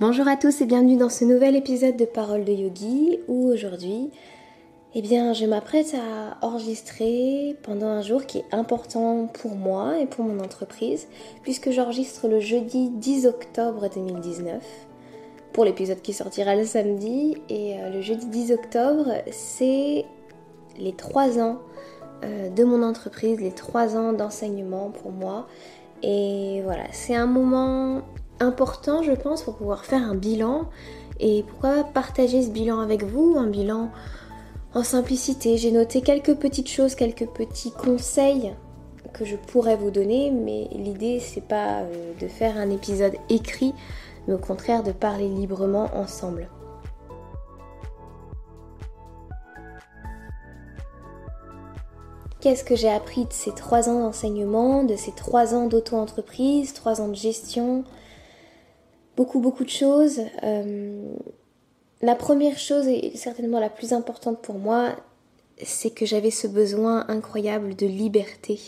Bonjour à tous et bienvenue dans ce nouvel épisode de Parole de Yogi où aujourd'hui, eh bien, je m'apprête à enregistrer pendant un jour qui est important pour moi et pour mon entreprise puisque j'enregistre le jeudi 10 octobre 2019 pour l'épisode qui sortira le samedi et euh, le jeudi 10 octobre, c'est les trois ans euh, de mon entreprise, les trois ans d'enseignement pour moi. Et voilà, c'est un moment important, je pense, pour pouvoir faire un bilan. Et pourquoi partager ce bilan avec vous Un bilan en simplicité. J'ai noté quelques petites choses, quelques petits conseils que je pourrais vous donner, mais l'idée c'est pas euh, de faire un épisode écrit, mais au contraire de parler librement ensemble. Qu'est-ce que j'ai appris de ces trois ans d'enseignement, de ces trois ans d'auto-entreprise, trois ans de gestion, beaucoup, beaucoup de choses. Euh, la première chose, et certainement la plus importante pour moi, c'est que j'avais ce besoin incroyable de liberté.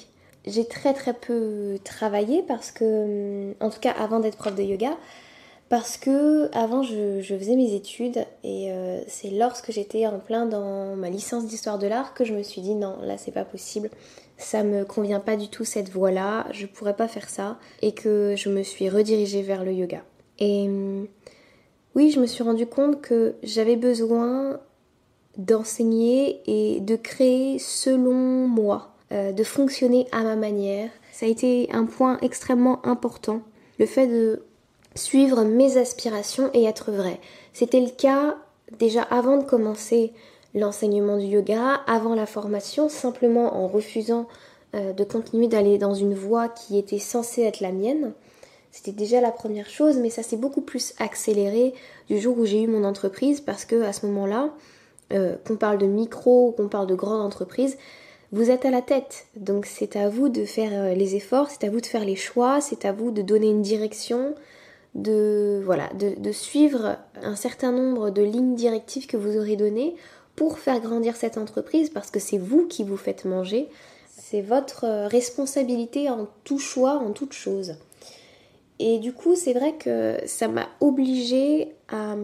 J'ai très très peu travaillé parce que, en tout cas avant d'être prof de yoga, parce que avant je, faisais mes études et euh, c'est lorsque j'étais en plein dans ma licence d'histoire de l'art que je me suis dit non là c'est pas possible ça me convient pas du tout cette voie là je pourrais pas faire ça et que je me suis redirigée vers le yoga et hum, oui, je me suis rendu compte que j'avais besoin d'enseigner et de créer selon moi, euh, de fonctionner à ma manière. Ça a été un point extrêmement important, le fait de suivre mes aspirations et être vrai. C'était le cas déjà avant de commencer l'enseignement du yoga, avant la formation, simplement en refusant euh, de continuer d'aller dans une voie qui était censée être la mienne. C'était déjà la première chose, mais ça s'est beaucoup plus accéléré du jour où j'ai eu mon entreprise parce que à ce moment-là, euh, qu'on parle de micro ou qu'on parle de grande entreprise, vous êtes à la tête. Donc c'est à vous de faire euh, les efforts, c'est à vous de faire les choix, c'est à vous de donner une direction, de voilà, de, suivre un certain nombre de lignes directives que vous aurez données pour faire grandir cette entreprise parce que c'est vous qui vous faites manger. C'est votre euh, responsabilité en tout choix, en toute chose. Et du coup, c'est vrai que ça m'a obligée à,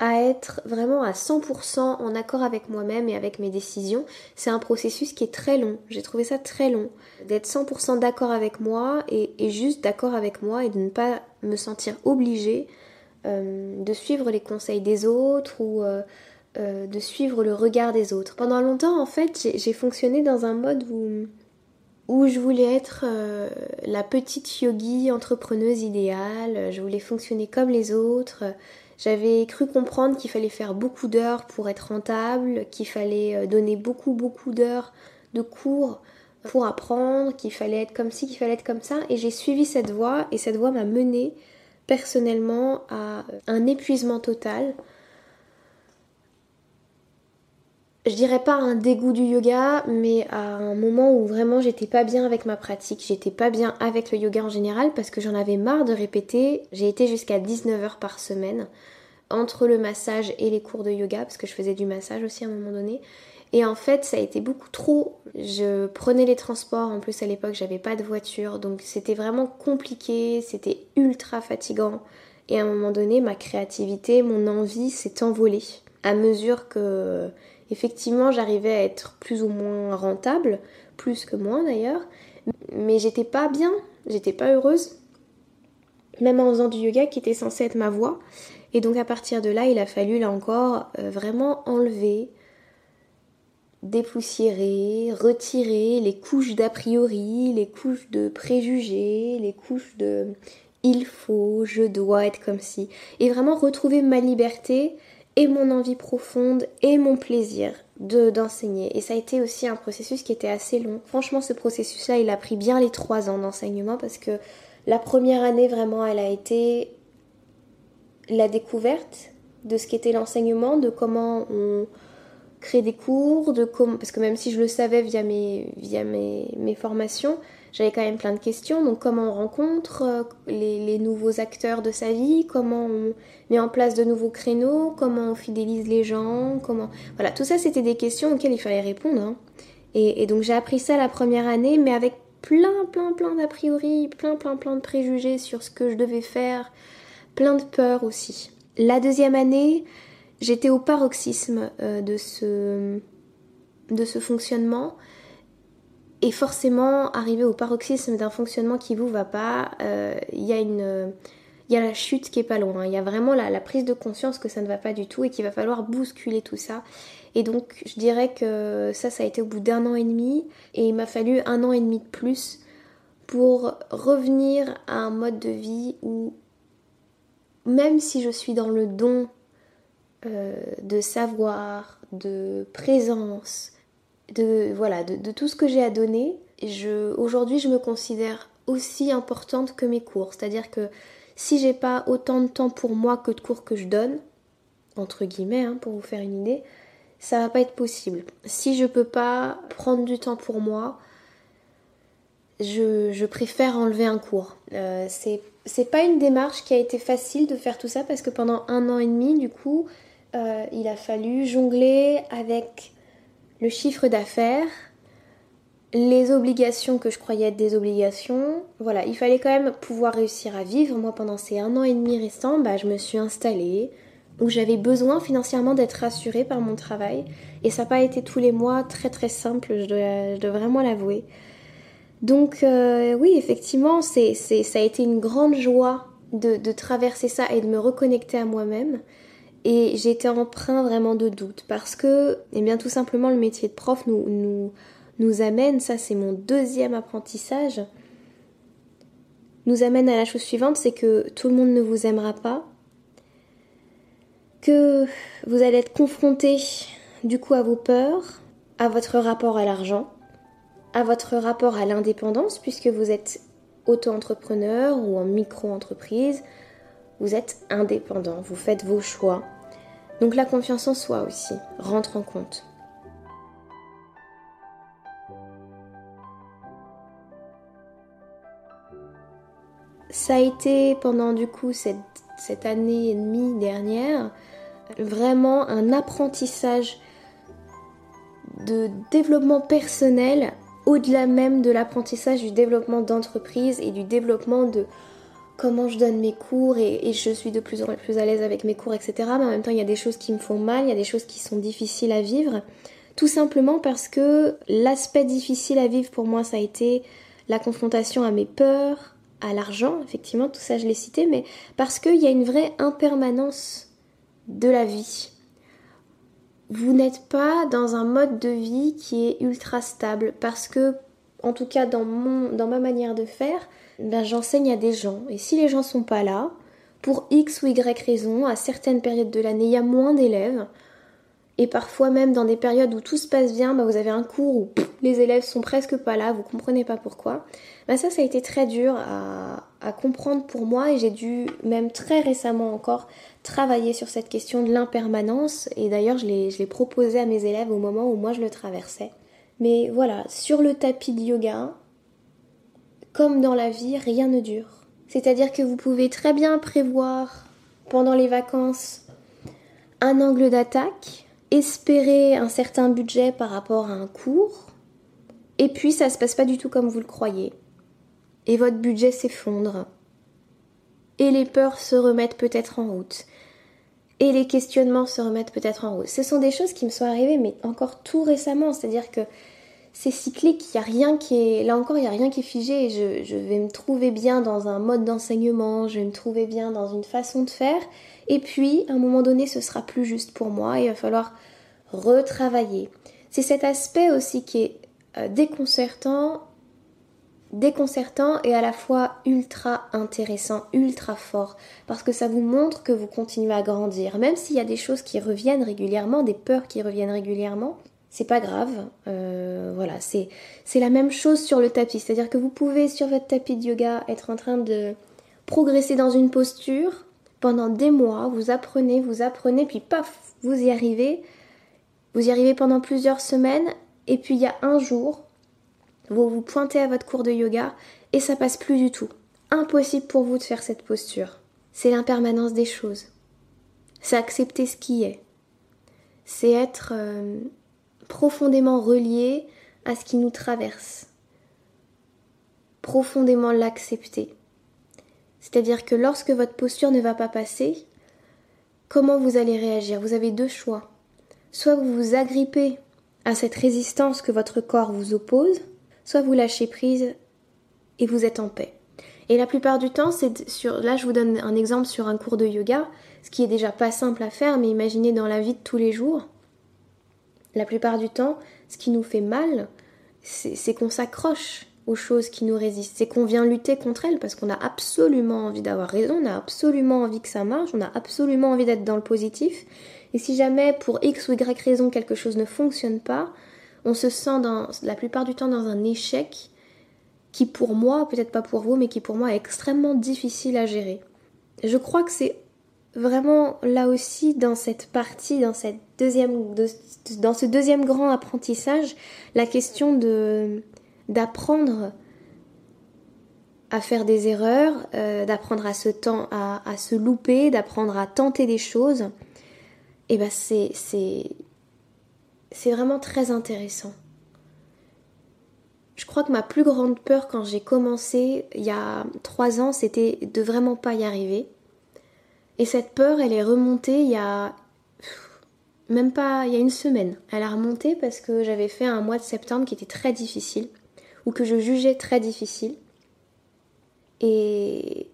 être vraiment à 100% en accord avec moi-même et avec mes décisions. C'est un processus qui est très long. J'ai trouvé ça très long. D'être 100% d'accord avec moi et, juste d'accord avec moi et de ne pas me sentir obligée euh, de suivre les conseils des autres ou euh, euh, de suivre le regard des autres. Pendant longtemps, en fait, j'ai fonctionné dans un mode où où je voulais être euh, la petite yogi entrepreneuse idéale, je voulais fonctionner comme les autres. J'avais cru comprendre qu'il fallait faire beaucoup d'heures pour être rentable, qu'il fallait euh, donner beaucoup beaucoup d'heures de cours pour apprendre, qu'il fallait être comme ci, qu'il fallait être comme ça. Et j'ai suivi cette voie et cette voie m'a menée personnellement à un épuisement total je dirais pas un dégoût du yoga, mais à un moment où vraiment j'étais pas bien avec ma pratique, j'étais pas bien avec le yoga en général parce que j'en avais marre de répéter. J'ai été jusqu'à 19 heures par semaine entre le massage et les cours de yoga parce que je faisais du massage aussi à un moment donné. Et en fait, ça a été beaucoup trop. Je prenais les transports, en plus à l'époque, j'avais pas de voiture, donc c'était vraiment compliqué, c'était ultra fatigant. Et à un moment donné, ma créativité, mon envie s'est envolée à mesure que Effectivement, j'arrivais à être plus ou moins rentable, plus que moins d'ailleurs, mais j'étais pas bien, j'étais pas heureuse, même en faisant du yoga qui était censé être ma voie. Et donc à partir de là, il a fallu là encore euh, vraiment enlever, dépoussiérer, retirer les couches d'a priori, les couches de préjugés, les couches de il faut, je dois être comme si, et vraiment retrouver ma liberté et mon envie profonde et mon plaisir de d'enseigner. Et ça a été aussi un processus qui était assez long. Franchement, ce processus-là, il a pris bien les trois ans d'enseignement parce que la première année, vraiment, elle a été la découverte de ce qu'était l'enseignement, de comment on crée des cours, de comment, parce que même si je le savais via mes formations, j'avais quand même plein de questions. Donc comment on rencontre euh, les, nouveaux acteurs de sa vie, comment on met en place de nouveaux créneaux, comment on fidélise les gens, comment... Voilà, tout ça c'était des questions auxquelles il fallait répondre. Hein. Et, donc j'ai appris ça la première année, mais avec plein, plein, plein d'a priori, plein, plein, plein de préjugés sur ce que je devais faire. plein de peurs aussi. La deuxième année, j'étais au paroxysme euh, de, ce, de ce fonctionnement. Et forcément, arrivé au paroxysme d'un fonctionnement qui vous va pas, euh, il y a une il y a la chute qui est pas loin. Il y a vraiment la, la, prise de conscience que ça ne va pas du tout et qu'il va falloir bousculer tout ça. Et donc, je dirais que ça, ça a été au bout d'un an et demi. Et il m'a fallu un an et demi de plus pour revenir à un mode de vie où, même si je suis dans le don euh, de savoir, de présence, de voilà, de, tout ce que j'ai à donner, aujourd'hui, je me considère aussi importante que mes cours. C'est-à-dire que si j'ai pas autant de temps pour moi que de cours que je donne, entre guillemets, hein, pour vous faire une idée, ça va pas être possible. Si je peux pas prendre du temps pour moi, je, préfère enlever un cours. Euh, c'est pas une démarche qui a été facile de faire tout ça parce que pendant un an et demi, du coup, euh, il a fallu jongler avec le chiffre d'affaires, les obligations que je croyais être des obligations, voilà, il fallait quand même pouvoir réussir à vivre. Moi, pendant ces un an et demi restants, bah, je me suis installée, où j'avais besoin financièrement d'être rassurée par mon travail. Et ça n'a pas été tous les mois très très simple, je dois, vraiment l'avouer. Donc euh, oui, effectivement, c'est, ça a été une grande joie de, de traverser ça et de me reconnecter à moi-même. Et j'étais empreint vraiment de doute parce que, eh bien, tout simplement, le métier de prof nous, nous, nous amène, ça c'est mon deuxième apprentissage, nous amène à la chose suivante, c'est que tout le monde ne vous aimera pas, que vous allez être confronté du coup à vos peurs, à votre rapport à l'argent, à votre rapport à l'indépendance, puisque vous êtes auto-entrepreneur ou en micro-entreprise, vous êtes indépendant, vous faites vos choix. Donc la confiance en soi aussi rentre en compte. Ça a été pendant du coup cette, cette année et demie dernière vraiment un apprentissage de développement personnel au-delà même de l'apprentissage du développement d'entreprise et du développement de comment je donne mes cours et, je suis de plus en plus à l'aise avec mes cours, etc. Mais en même temps, il y a des choses qui me font mal, il y a des choses qui sont difficiles à vivre. Tout simplement parce que l'aspect difficile à vivre pour moi, ça a été la confrontation à mes peurs, à l'argent, effectivement, tout ça je l'ai cité, mais parce qu'il y a une vraie impermanence de la vie. Vous n'êtes pas dans un mode de vie qui est ultra stable, parce que, en tout cas dans, ma manière de faire, ben, j'enseigne à des gens, et si les gens sont pas là, pour X ou Y raison, à certaines périodes de l'année, il y a moins d'élèves, et parfois même dans des périodes où tout se passe bien, bah vous avez un cours où les élèves sont presque pas là, vous comprenez pas pourquoi. Bah ça, ça a été très dur à comprendre pour moi et j'ai dû même très récemment encore travailler sur cette question de l'impermanence et d'ailleurs je l'ai proposé à mes élèves au moment où moi je le traversais. Mais voilà, sur le tapis de yoga, comme dans la vie, rien ne dure. C'est-à-dire que vous pouvez très bien prévoir pendant les vacances un angle d'attaque, espérer un certain budget par rapport à un cours, et puis ça se passe pas du tout comme vous le croyez. Et votre budget s'effondre. Et les peurs se remettent peut-être en route. Et les questionnements se remettent peut-être en route. Ce sont des choses qui me sont arrivées, mais encore tout récemment. C'est-à-dire que c'est cyclique, il y a rien qui est. Là encore, il n'y a rien qui est figé. Je, vais me trouver bien dans un mode d'enseignement, je vais me trouver bien dans une façon de faire. Et puis, à un moment donné, ce sera plus juste pour moi il va falloir retravailler. C'est cet aspect aussi qui est euh, déconcertant, déconcertant et à la fois ultra intéressant, ultra fort, parce que ça vous montre que vous continuez à grandir, même s'il y a des choses qui reviennent régulièrement, des peurs qui reviennent régulièrement. C'est pas grave, euh, voilà, c'est la même chose sur le tapis, c'est-à-dire que vous pouvez sur votre tapis de yoga être en train de progresser dans une posture, pendant des mois, vous apprenez, vous apprenez, puis paf, vous y arrivez. Vous y arrivez pendant plusieurs semaines, et puis il y a un jour, vous vous pointez à votre cours de yoga, et ça passe plus du tout. Impossible pour vous de faire cette posture. C'est l'impermanence des choses. C'est accepter ce qui est. C'est être euh, profondément relié à ce qui nous traverse. Profondément l'accepter C'est-à-dire que lorsque votre posture ne va pas passer, comment vous allez réagir? Vous avez deux choix. Soit vous vous agrippez à cette résistance que votre corps vous oppose, soit vous lâchez prise et vous êtes en paix. Et la plupart du temps, c'est. Là, je vous donne un exemple sur un cours de yoga, ce qui est déjà pas simple à faire, mais imaginez dans la vie de tous les jours. La plupart du temps, ce qui nous fait mal, c'est qu'on s'accroche aux choses qui nous résistent. C'est qu'on vient lutter contre elles parce qu'on a absolument envie d'avoir raison, on a absolument envie que ça marche, on a absolument envie d'être dans le positif. Et si jamais pour X ou Y raison quelque chose ne fonctionne pas, on se sent dans, la plupart du temps dans un échec qui pour moi, peut-être pas pour vous, mais qui pour moi est extrêmement difficile à gérer. Je crois que c'est vraiment là aussi dans cette partie, dans cette deuxième, dans ce deuxième grand apprentissage, la question de d'apprendre à faire des erreurs, euh, d'apprendre à se temps, à, se louper, d'apprendre à tenter des choses. Et eh ben c'est c'est vraiment très intéressant. Je crois que ma plus grande peur quand j'ai commencé il y a trois ans, c'était de vraiment pas y arriver. Et cette peur, elle est remontée il y a même pas il y a une semaine. Elle a remonté parce que j'avais fait un mois de septembre qui était très difficile ou que je jugeais très difficile. Et,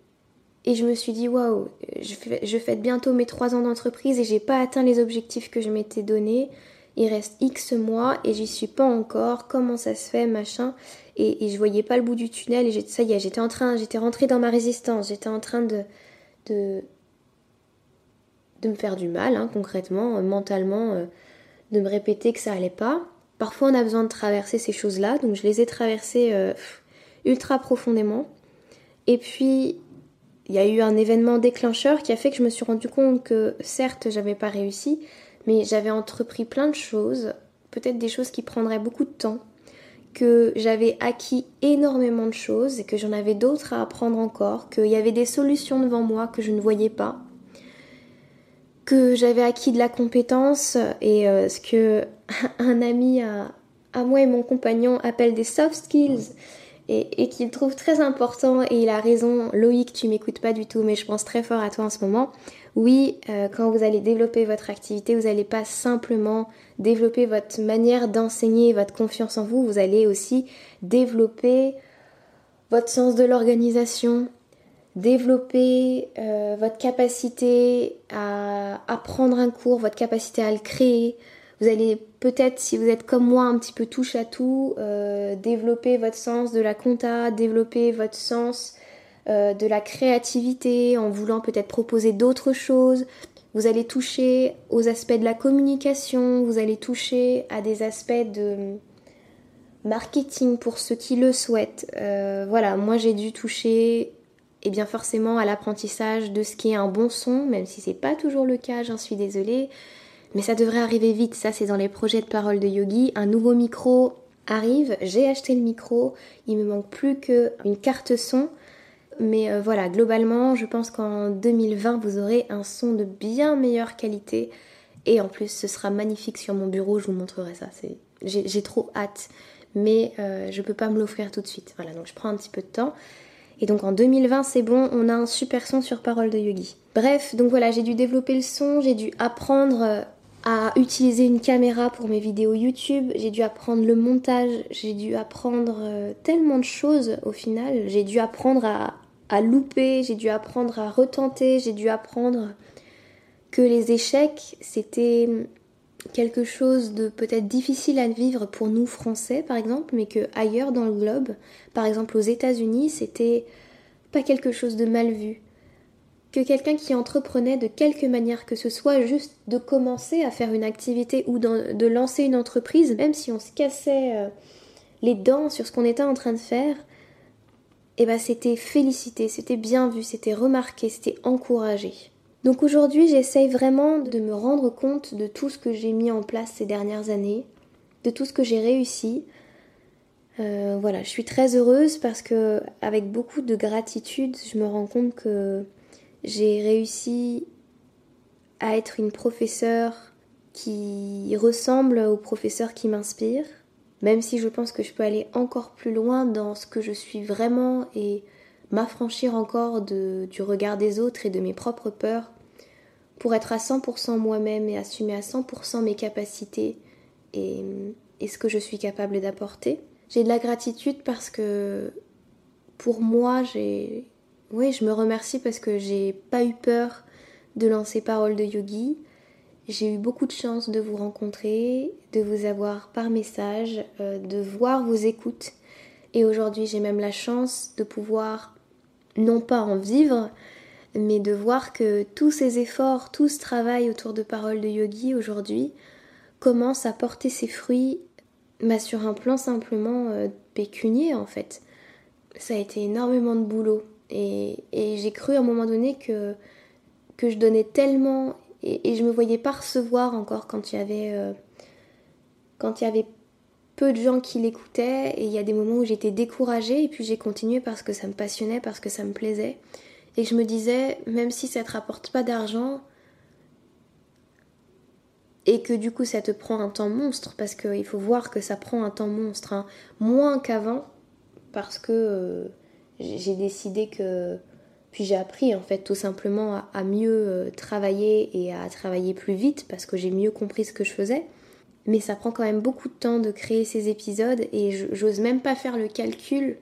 et je me suis dit waouh, je, je fête bientôt mes trois ans d'entreprise et j'ai pas atteint les objectifs que je m'étais donnés il reste X mois et j'y suis pas encore, comment ça se fait, machin? Et, je voyais pas le bout du tunnel et ça y est, j'étais en train, j'étais rentrée dans ma résistance, j'étais en train de, de, de me faire du mal, hein, concrètement, euh, mentalement, euh, de me répéter que ça allait pas. Parfois on a besoin de traverser ces choses-là, donc je les ai traversées euh, ultra profondément. Et puis il y a eu un événement déclencheur qui a fait que je me suis rendu compte que certes j'avais pas réussi, mais j'avais entrepris plein de choses, peut-être des choses qui prendraient beaucoup de temps, que j'avais acquis énormément de choses et que j'en avais d'autres à apprendre encore, qu'il y avait des solutions devant moi que je ne voyais pas, que j'avais acquis de la compétence et euh, ce que un ami à, à moi et mon compagnon appelle des soft skills et, et qu'il trouve très important et il a raison. Loïc, tu m'écoutes pas du tout, mais je pense très fort à toi en ce moment. Oui, euh, quand vous allez développer votre activité, vous n'allez pas simplement développer votre manière d'enseigner, votre confiance en vous, vous allez aussi développer votre sens de l'organisation, développer euh, votre capacité à apprendre un cours, votre capacité à le créer. Vous allez peut-être, si vous êtes comme moi, un petit peu touche à tout, euh, développer votre sens de la compta, développer votre sens euh, de la créativité, en voulant peut-être proposer d'autres choses. Vous allez toucher aux aspects de la communication, vous allez toucher à des aspects de marketing pour ceux qui le souhaitent. Voilà, moi j'ai dû toucher et eh bien forcément à l'apprentissage de ce qui est un bon son, même si c'est pas toujours le cas, j'en suis désolée. Mais ça devrait arriver vite, ça c'est dans les projets de parole de Yogi. Un nouveau micro arrive, j'ai acheté le micro, il me manque plus qu'une carte son. Mais euh, voilà, globalement, je pense qu'en 2020, vous aurez un son de bien meilleure qualité. Et en plus, ce sera magnifique sur mon bureau, je vous montrerai ça. J'ai trop hâte, mais euh, je peux pas me l'offrir tout de suite. Voilà, donc je prends un petit peu de temps. Et donc en 2020, c'est bon, on a un super son sur Parole de Yogi. Bref, donc voilà, j'ai dû développer le son, j'ai dû apprendre euh, à utiliser une caméra pour mes vidéos YouTube, j'ai dû apprendre le montage, j'ai dû apprendre tellement de choses au final, j'ai dû apprendre à, à louper, j'ai dû apprendre à retenter, j'ai dû apprendre que les échecs, c'était quelque chose de peut-être difficile à vivre pour nous Français par exemple, mais que ailleurs dans le globe, par exemple aux États-Unis, c'était pas quelque chose de mal vu. Que quelqu'un qui entreprenait de quelque manière que ce soit, juste de commencer à faire une activité ou de lancer une entreprise, même si on se cassait euh, les dents sur ce qu'on était en train de faire, eh ben c'était félicité, c'était bien vu, c'était remarqué, c'était encouragé. Donc aujourd'hui, j'essaye vraiment de me rendre compte de tout ce que j'ai mis en place ces dernières années, de tout ce que j'ai réussi. Euh, voilà, je suis très heureuse parce que avec beaucoup de gratitude, je me rends compte que j'ai réussi à être une professeure qui ressemble au professeur qui m'inspire, même si je pense que je peux aller encore plus loin dans ce que je suis vraiment et m'affranchir encore du regard des autres et de mes propres peurs pour être à 100% moi-même et assumer à 100% mes capacités et, ce que je suis capable d'apporter. J'ai de la gratitude parce que pour moi, j'ai. Oui, je me remercie parce que j'ai pas eu peur de lancer Parole de Yogi. J'ai eu beaucoup de chance de vous rencontrer, de vous avoir par message, euh, de voir vos écoutes. Et aujourd'hui, j'ai même la chance de pouvoir, non pas en vivre, mais de voir que tous ces efforts, tout ce travail autour de Parole de Yogi aujourd'hui commence à porter ses fruits bah, sur un plan simplement euh, pécunier en fait. Ça a été énormément de boulot. Et, j'ai cru à un moment donné que, que je donnais tellement et, je me voyais pas recevoir encore quand il y avait euh, quand il y avait peu de gens qui l'écoutaient. Et il y a des moments où j'étais découragée et puis j'ai continué parce que ça me passionnait, parce que ça me plaisait et je me disais même si ça te rapporte pas d'argent et que du coup ça te prend un temps monstre parce qu'il faut voir que ça prend un temps monstre, hein. moins qu'avant parce que euh, j'ai décidé que puis j'ai appris en fait tout simplement à, mieux euh, travailler et à travailler plus vite parce que j'ai mieux compris ce que je faisais. Mais ça prend quand même beaucoup de temps de créer ces épisodes et j'ose même pas faire le calcul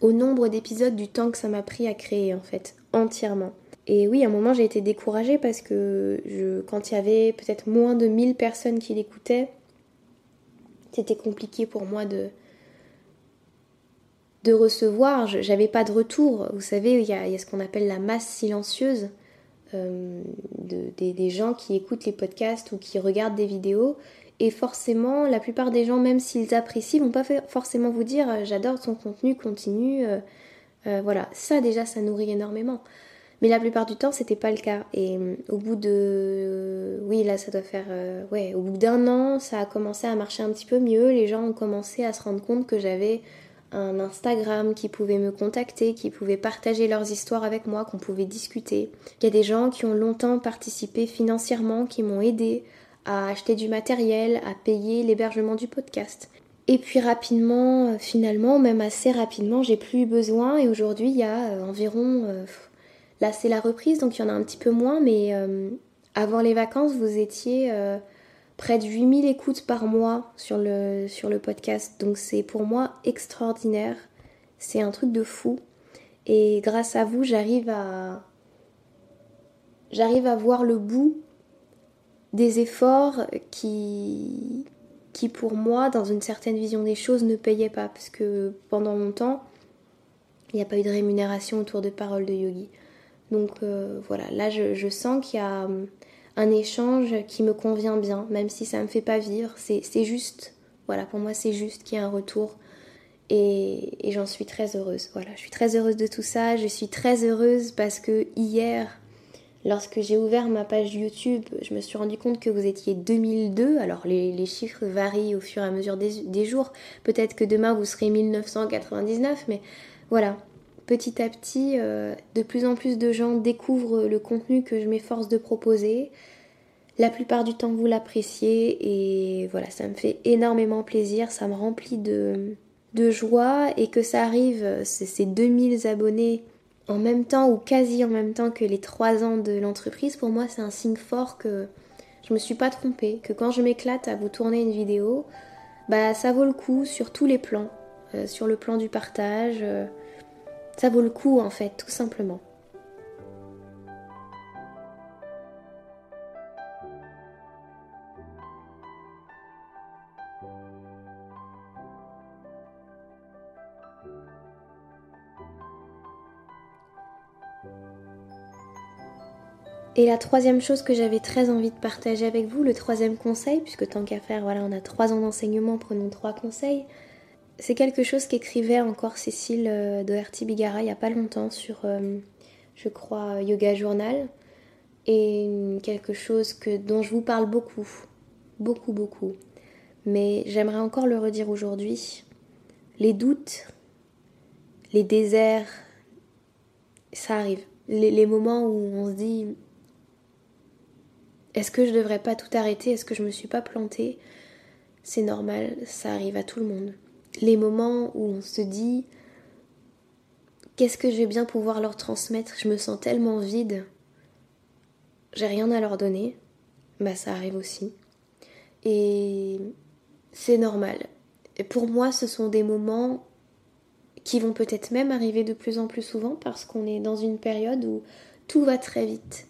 au nombre d'épisodes du temps que ça m'a pris à créer en fait, entièrement. Et oui, à un moment j'ai été découragée parce que je, quand il y avait peut-être moins de 1000 personnes qui l'écoutaient, c'était compliqué pour moi de, de recevoir, j'avais pas de retour. Vous savez, il y a, ce qu'on appelle la masse silencieuse euh, des, gens qui écoutent les podcasts ou qui regardent des vidéos. Et forcément, la plupart des gens, même s'ils apprécient, vont pas forcément vous dire euh, j'adore son contenu, continue. Euh, voilà, ça déjà, ça nourrit énormément. Mais la plupart du temps, c'était pas le cas. Et au bout de. oui, là, ça doit faire. ouais, au bout d'un an, ça a commencé à marcher un petit peu mieux. Les gens ont commencé à se rendre compte que j'avais un Instagram, qui pouvaient me contacter, qui pouvaient partager leurs histoires avec moi, qu'on pouvait discuter. Il y a des gens qui ont longtemps participé financièrement, qui m'ont aidé à acheter du matériel, à payer l'hébergement du podcast. Et puis rapidement, euh, finalement, même assez rapidement, j'ai plus besoin et aujourd'hui il y a euh, environ... Euh, là c'est la reprise donc il y en a un petit peu moins mais avant les vacances vous étiez près de 8000 écoutes par mois sur le, sur le podcast. Donc c'est pour moi extraordinaire. C'est un truc de fou. Et grâce à vous, j'arrive à j'arrive à voir le bout des efforts qui qui pour moi, dans une certaine vision des choses, ne payaient pas. Parce que pendant longtemps, il n'y a pas eu de rémunération autour de paroles de yogi. Donc euh, voilà, là je, je sens qu'il y a un échange qui me convient bien, même si ça me fait pas vivre. C'est juste, voilà, pour moi c'est juste qu'il y ait un retour. Et, j'en suis très heureuse. Voilà, je suis très heureuse de tout ça. Je suis très heureuse parce que hier, lorsque j'ai ouvert ma page YouTube, je me suis rendu compte que vous étiez 2002. Alors les, chiffres varient au fur et à mesure des, jours. Peut-être que demain vous serez 1999, mais voilà. Petit à petit, euh, de plus en plus de gens découvrent le contenu que je m'efforce de proposer. La plupart du temps, vous l'appréciez et voilà, ça me fait énormément plaisir, ça me remplit de, de joie et que ça arrive, ces 2000 abonnés en même temps ou quasi en même temps que les 3 ans de l'entreprise, pour moi c'est un signe fort que je me suis pas trompée, que quand je m'éclate à vous tourner une vidéo, bah ça vaut le coup sur tous les plans, euh, sur le plan du partage. Euh, ça vaut le coup en fait, tout simplement. Et la troisième chose que j'avais très envie de partager avec vous, le troisième conseil, puisque tant qu'à faire, voilà, on a trois ans d'enseignement, prenons trois conseils, c'est quelque chose qu'écrivait encore Cécile euh, Doherty Bigara il n'y a pas longtemps sur, euh, je crois, Yoga Journal. Et quelque chose que, dont je vous parle beaucoup, beaucoup, beaucoup. Mais j'aimerais encore le redire aujourd'hui. Les doutes, les déserts, ça arrive. Les moments où on se dit est-ce que je devrais pas tout arrêter? Est-ce que je me suis pas plantée? C'est normal, ça arrive à tout le monde les moments où on se dit qu'est-ce que je vais bien pouvoir leur transmettre? Je me sens tellement vide. J'ai rien à leur donner. Bah ça arrive aussi. Et c'est normal. Pour moi, ce sont des moments qui vont peut-être même arriver de plus en plus souvent parce qu'on est dans une période où tout va très vite.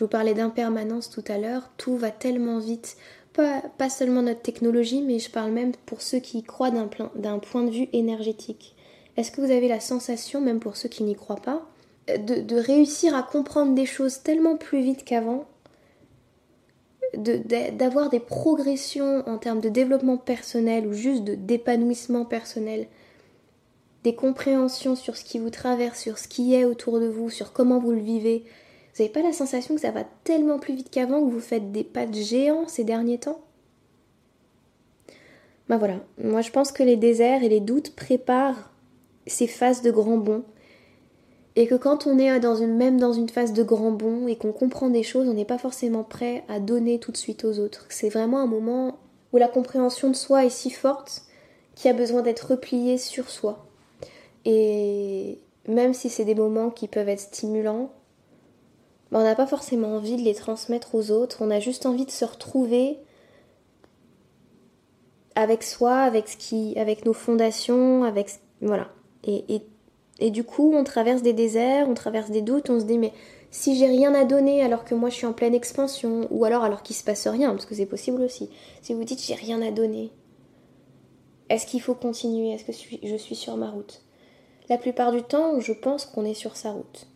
Je vous parlais d'impermanence tout à l'heure, tout va tellement vite. Pas, seulement notre technologie, mais je parle même pour ceux qui y croient d'un point de vue énergétique. Est-ce que vous avez la sensation, même pour ceux qui n'y croient pas, de, de, réussir à comprendre des choses tellement plus vite qu'avant, d'avoir de, des progressions en termes de développement personnel ou juste d'épanouissement personnel? Des compréhensions sur ce qui vous traverse, sur ce qui est autour de vous, sur comment vous le vivez? Vous n'avez pas la sensation que ça va tellement plus vite qu'avant, que vous faites des pas de géants ces derniers temps? Ben voilà, moi je pense que les déserts et les doutes préparent ces phases de grand bond. Et que quand on est dans une, même dans une phase de grand bond et qu'on comprend des choses, on n'est pas forcément prêt à donner tout de suite aux autres. C'est vraiment un moment où la compréhension de soi est si forte qu'il y a besoin d'être replié sur soi. Et même si c'est des moments qui peuvent être stimulants, on n'a pas forcément envie de les transmettre aux autres, on a juste envie de se retrouver avec soi, avec ce qui, avec nos fondations, avec voilà. Et, et, et, du coup, on traverse des déserts, on traverse des doutes, on se dit mais si j'ai rien à donner alors que moi je suis en pleine expansion, ou alors alors qu'il se passe rien, parce que c'est possible aussi. Si vous dites j'ai rien à donner, est-ce qu'il faut continuer? Est-ce que je suis sur ma route? La plupart du temps, je pense qu'on est sur sa route.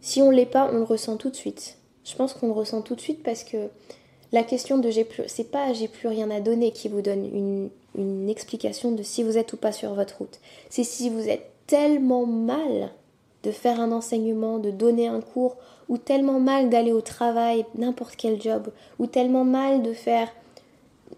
Si on l'est pas, on le ressent tout de suite. Je pense qu'on le ressent tout de suite parce que la question de j'ai plus, c'est pas j'ai plus rien à donner qui vous donne une, une explication de si vous êtes ou pas sur votre route. C'est si vous êtes tellement mal de faire un enseignement, de donner un cours, ou tellement mal d'aller au travail, n'importe quel job, ou tellement mal de faire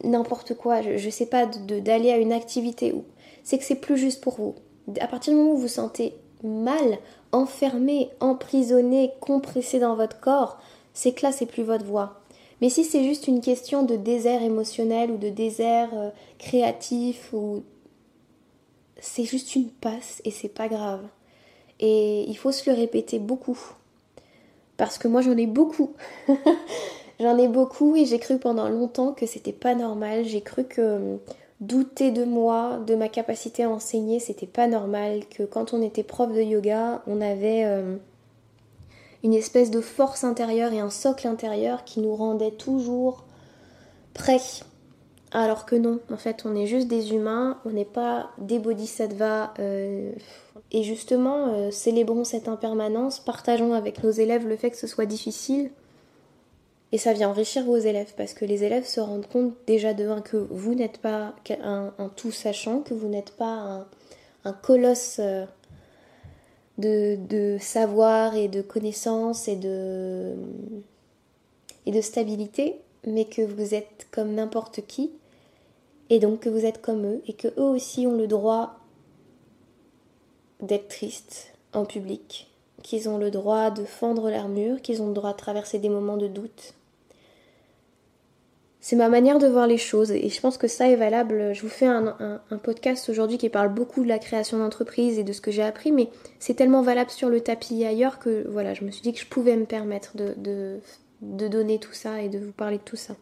n'importe quoi, je, ne sais pas, d'aller à une activité, c'est que c'est plus juste pour vous à partir du moment où vous sentez mal, enfermé, emprisonné, compressé dans votre corps, c'est que là, c'est plus votre voix. Mais si c'est juste une question de désert émotionnel ou de désert euh, créatif ou c'est juste une passe et c'est pas grave. Et il faut se le répéter beaucoup. Parce que moi j'en ai beaucoup. j'en ai beaucoup et j'ai cru pendant longtemps que c'était pas normal. J'ai cru que douter de moi, de ma capacité à enseigner, c'était pas normal, que quand on était prof de yoga, on avait euh, une espèce de force intérieure et un socle intérieur qui nous rendait toujours prêts. Alors que non, en fait, on est juste des humains, on n'est pas des bodhisattvas. Euh, et justement, euh, célébrons cette impermanence, partageons avec nos élèves le fait que ce soit difficile, et ça vient enrichir vos élèves parce que les élèves se rendent compte déjà de que vous n'êtes pas un, tout sachant, que vous n'êtes pas un, colosse euh, de, savoir et de connaissances et de, et de stabilité, mais que vous êtes comme n'importe qui et donc que vous êtes comme eux et que eux aussi ont le droit d'être tristes en public, qu'ils ont le droit de fendre l'armure, qu'ils ont le droit de traverser des moments de doute, c'est ma manière de voir les choses et je pense que ça est valable. Je vous fais un, podcast aujourd'hui qui parle beaucoup de la création d'entreprise et de ce que j'ai appris, mais c'est tellement valable sur le tapis ailleurs que voilà, je me suis dit que je pouvais me permettre de, de, donner tout ça et de vous parler de tout ça.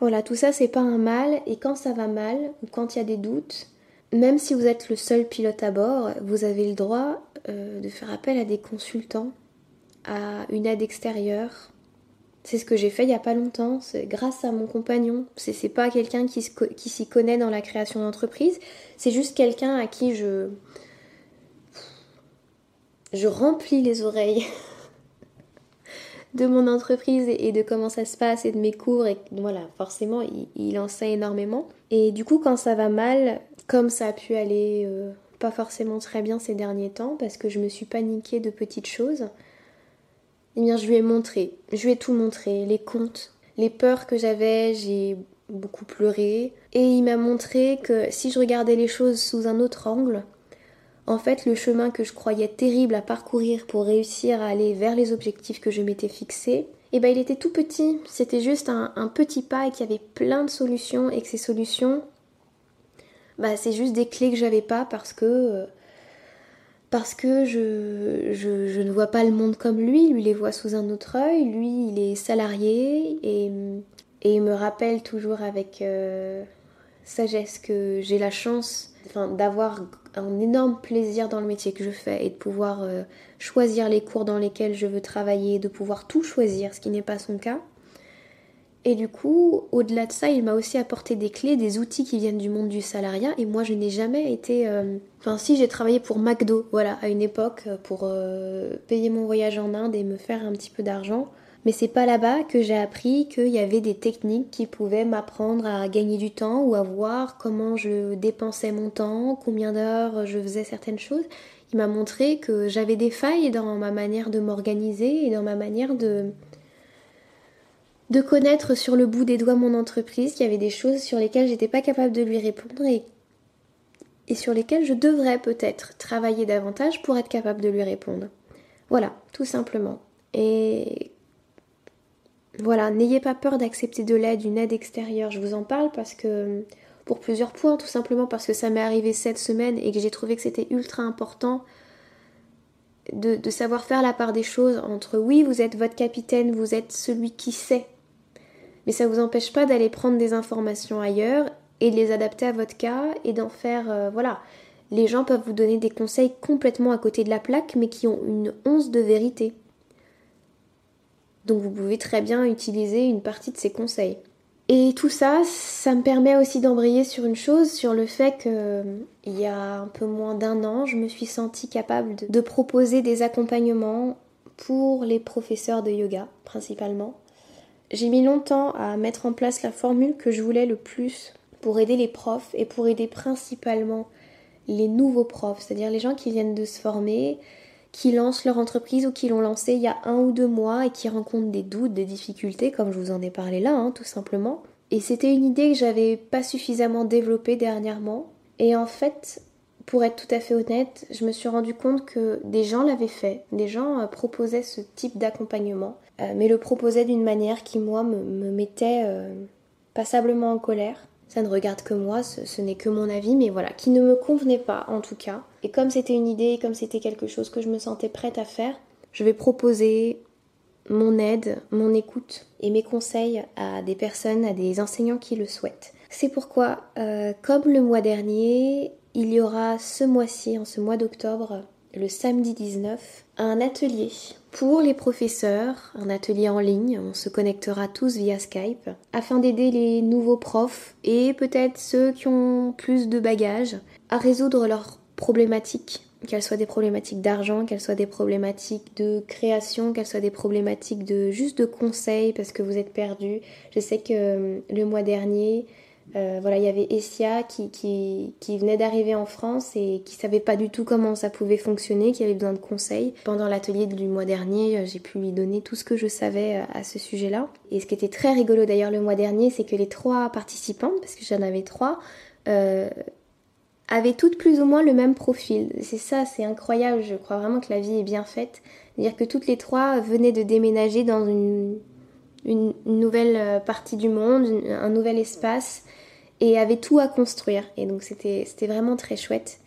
Voilà, tout ça c'est pas un mal et quand ça va mal ou quand il y a des doutes, même si vous êtes le seul pilote à bord, vous avez le droit euh, de faire appel à des consultants, à une aide extérieure, c'est ce que j'ai fait il y a pas longtemps, c'est grâce à mon compagnon. C'est pas quelqu'un qui s'y connaît dans la création d'entreprise, c'est juste quelqu'un à qui je je remplis les oreilles de mon entreprise et de comment ça se passe et de mes cours et voilà, forcément, il, en sait énormément. Et du coup, quand ça va mal, comme ça a pu aller euh, pas forcément très bien ces derniers temps parce que je me suis paniquée de petites choses, eh bien, je lui ai montré, je lui ai tout montré, les contes, les peurs que j'avais, j'ai beaucoup pleuré. Et il m'a montré que si je regardais les choses sous un autre angle, en fait, le chemin que je croyais terrible à parcourir pour réussir à aller vers les objectifs que je m'étais fixés, eh ben, il était tout petit. C'était juste un, un, petit pas et qu'il y avait plein de solutions et que ces solutions, bah, c'est juste des clés que j'avais pas parce que euh, parce que je, ne vois pas le monde comme lui, lui les voit sous un autre œil, lui il est salarié et, et il me rappelle toujours avec euh, sagesse que j'ai la chance d'avoir un énorme plaisir dans le métier que je fais et de pouvoir euh, choisir les cours dans lesquels je veux travailler, de pouvoir tout choisir, ce qui n'est pas son cas. Et du coup, au-delà de ça, il m'a aussi apporté des clés, des outils qui viennent du monde du salariat. Et moi, je n'ai jamais été. Euh, enfin, si j'ai travaillé pour McDo, voilà, à une époque, euh, pour euh, payer mon voyage en Inde et me faire un petit peu d'argent. Mais c'est pas là-bas que j'ai appris qu'il y avait des techniques qui pouvaient m'apprendre à gagner du temps ou à voir comment je dépensais mon temps, combien d'heures je faisais certaines choses. Il m'a montré que j'avais des failles dans ma manière de m'organiser et dans ma manière de, de connaître sur le bout des doigts mon entreprise, qu'il y avait des choses sur lesquelles j'étais pas capable de lui répondre et, sur lesquelles je devrais peut-être travailler davantage pour être capable de lui répondre. Voilà, tout simplement. Et voilà, n'ayez pas peur d'accepter de l'aide, une aide extérieure. Je vous en parle parce que pour plusieurs points, tout simplement parce que ça m'est arrivé cette semaine et que j'ai trouvé que c'était ultra important de, savoir faire la part des choses entre oui, vous êtes votre capitaine, vous êtes celui qui sait mais ça ne vous empêche pas d'aller prendre des informations ailleurs et de les adapter à votre cas et d'en faire euh, voilà. Les gens peuvent vous donner des conseils complètement à côté de la plaque mais qui ont une once de vérité. Donc vous pouvez très bien utiliser une partie de ces conseils. Et tout ça, ça me permet aussi d'embrayer sur une chose, sur le fait que il y a un peu moins d'un an, je me suis sentie capable de proposer des accompagnements pour les professeurs de yoga principalement j'ai mis longtemps à mettre en place la formule que je voulais le plus pour aider les profs et pour aider principalement les nouveaux profs, c'est-à-dire les gens qui viennent de se former, qui lancent leur entreprise ou qui l'ont lancée il y a un ou deux mois et qui rencontrent des doutes, des difficultés, comme je vous en ai parlé là, hein, tout simplement. Et c'était une idée que j'avais pas suffisamment développée dernièrement. Et en fait, pour être tout à fait honnête, je me suis rendu compte que des gens l'avaient fait, des gens euh, proposaient ce type d'accompagnement, euh, mais le proposaient d'une manière qui, moi, me, mettait euh, passablement en colère. Ça ne regarde que moi, ce, n'est que mon avis, mais voilà, qui ne me convenait pas en tout cas. Et comme c'était une idée, comme c'était quelque chose que je me sentais prête à faire, je vais proposer mon aide, mon écoute et mes conseils à des personnes, à des enseignants qui le souhaitent. C'est pourquoi, comme le mois dernier, il y aura ce mois-ci, en ce mois d'octobre, le samedi 19, un atelier pour les professeurs, un atelier en ligne, on se connectera tous via Skype, afin d'aider les nouveaux profs et peut-être ceux qui ont plus de bagages à résoudre leurs problématiques, qu'elles soient des problématiques d'argent, qu'elles soient des problématiques de création, qu'elles soient des problématiques de juste de conseils parce que vous êtes perdu. Je sais que euh, le mois dernier, euh, voilà, il y avait Essia qui, qui, venait d'arriver en France et qui savait pas du tout comment ça pouvait fonctionner, qui avait besoin de conseils. Pendant l'atelier du mois dernier, euh, j'ai pu lui donner tout ce que je savais euh, à ce sujet-là. Et ce qui était très rigolo d'ailleurs le mois dernier, c'est que les trois participantes, parce que j'en avais trois, avaient toutes plus ou moins le même profil. C'est ça, c'est incroyable. Je crois vraiment que la vie est bien faite. C'est-à-dire que toutes les trois venaient de déménager dans une une, nouvelle partie du monde, un nouvel espace, et avait tout à construire. Et donc c'était vraiment très chouette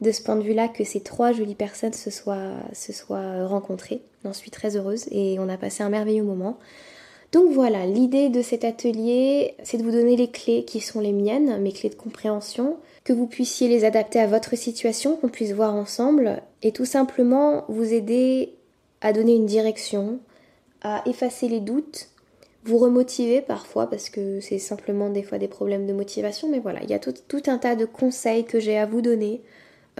de ce point de vue-là que ces trois jolies personnes se soient, se soient rencontrées. J'en suis très heureuse et on a passé un merveilleux moment. Donc voilà, l'idée de cet atelier, c'est de vous donner les clés qui sont les miennes, mes clés de compréhension, que vous puissiez les adapter à votre situation, qu'on puisse voir ensemble, et tout simplement vous aider à donner une direction, à effacer les doutes, vous remotiver parfois parce que c'est simplement des fois des problèmes de motivation, mais voilà, il y a tout, un tas de conseils que j'ai à vous donner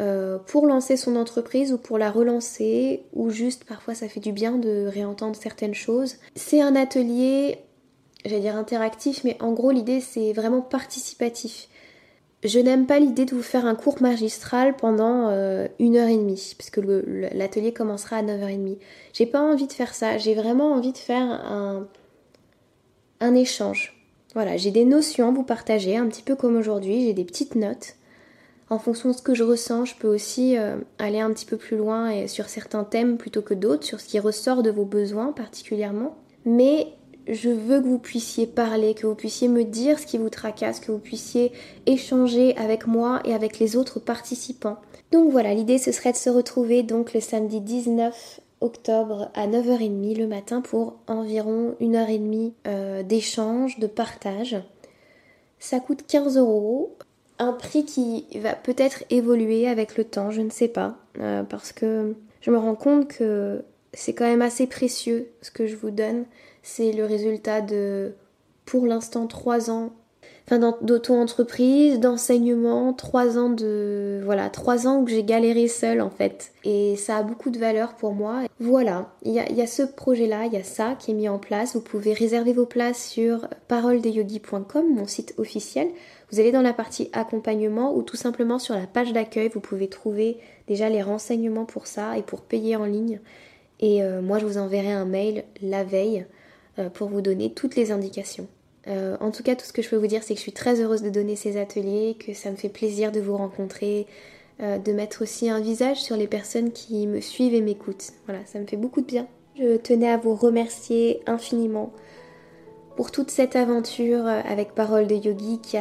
euh, pour lancer son entreprise ou pour la relancer, ou juste parfois ça fait du bien de réentendre certaines choses. C'est un atelier, j'allais dire interactif, mais en gros l'idée c'est vraiment participatif. Je n'aime pas l'idée de vous faire un cours magistral pendant euh, une heure et demie, parce que l'atelier commencera à 9h30. J'ai pas envie de faire ça, j'ai vraiment envie de faire un, un échange. Voilà, j'ai des notions à vous partager, un petit peu comme aujourd'hui, j'ai des petites notes. En fonction de ce que je ressens, je peux aussi euh, aller un petit peu plus loin et sur certains thèmes plutôt que d'autres, sur ce qui ressort de vos besoins particulièrement. Mais je veux que vous puissiez parler, que vous puissiez me dire ce qui vous tracasse, que vous puissiez échanger avec moi et avec les autres participants. Donc voilà, l'idée ce serait de se retrouver donc le samedi 19 octobre à 9h30 le matin pour environ une heure et demie euh, d'échange, de partage. Ça coûte 15 euros, un prix qui va peut-être évoluer avec le temps, je ne sais pas, euh, parce que je me rends compte que c'est quand même assez précieux ce que je vous donne. C'est le résultat de, pour l'instant, 3 ans enfin, d'auto-entreprise, d'enseignement, 3 ans de. Voilà, 3 ans où j'ai galéré seule en fait. Et ça a beaucoup de valeur pour moi. Voilà, il y a, ce projet-là, il y a ça qui est mis en place. Vous pouvez réserver vos places sur paroledeyogi.com, mon site officiel. Vous allez dans la partie accompagnement ou tout simplement sur la page d'accueil, vous pouvez trouver déjà les renseignements pour ça et pour payer en ligne. Et euh, moi, je vous enverrai un mail la veille euh, pour vous donner toutes les indications. Euh, en tout cas, tout ce que je peux vous dire, c'est que je suis très heureuse de donner ces ateliers, que ça me fait plaisir de vous rencontrer, de mettre aussi un visage sur les personnes qui me suivent et m'écoutent. Voilà, ça me fait beaucoup de bien. Je tenais à vous remercier infiniment pour toute cette aventure avec Parole de Yogi qui,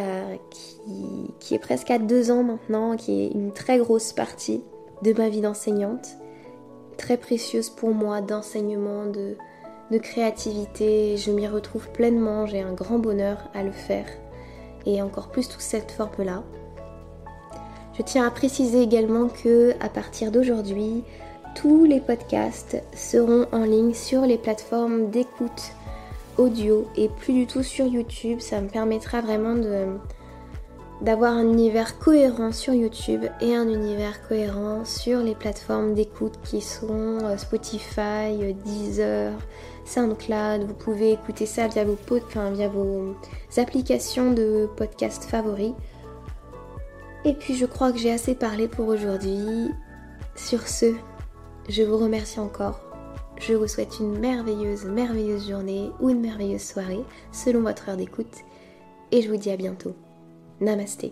qui est presque à deux ans maintenant, qui est une très grosse partie de ma vie d'enseignante très précieuse pour moi d'enseignement, de, de créativité. Je m'y retrouve pleinement, j'ai un grand bonheur à le faire et encore plus toute cette forme-là. Je tiens à préciser également que à partir d'aujourd'hui, tous les podcasts seront en ligne sur les plateformes d'écoute audio et plus du tout sur YouTube. Ça me permettra vraiment d'avoir un univers cohérent sur YouTube et un univers cohérent sur les plateformes d'écoute qui sont euh, Spotify, Deezer, SoundCloud. Vous pouvez écouter ça via vos, via vos applications de podcast favoris. Et puis je crois que j'ai assez parlé pour aujourd'hui. Sur ce, je vous remercie encore. Je vous souhaite une merveilleuse, merveilleuse journée ou une merveilleuse soirée selon votre heure d'écoute. Et je vous dis à bientôt. Namaste.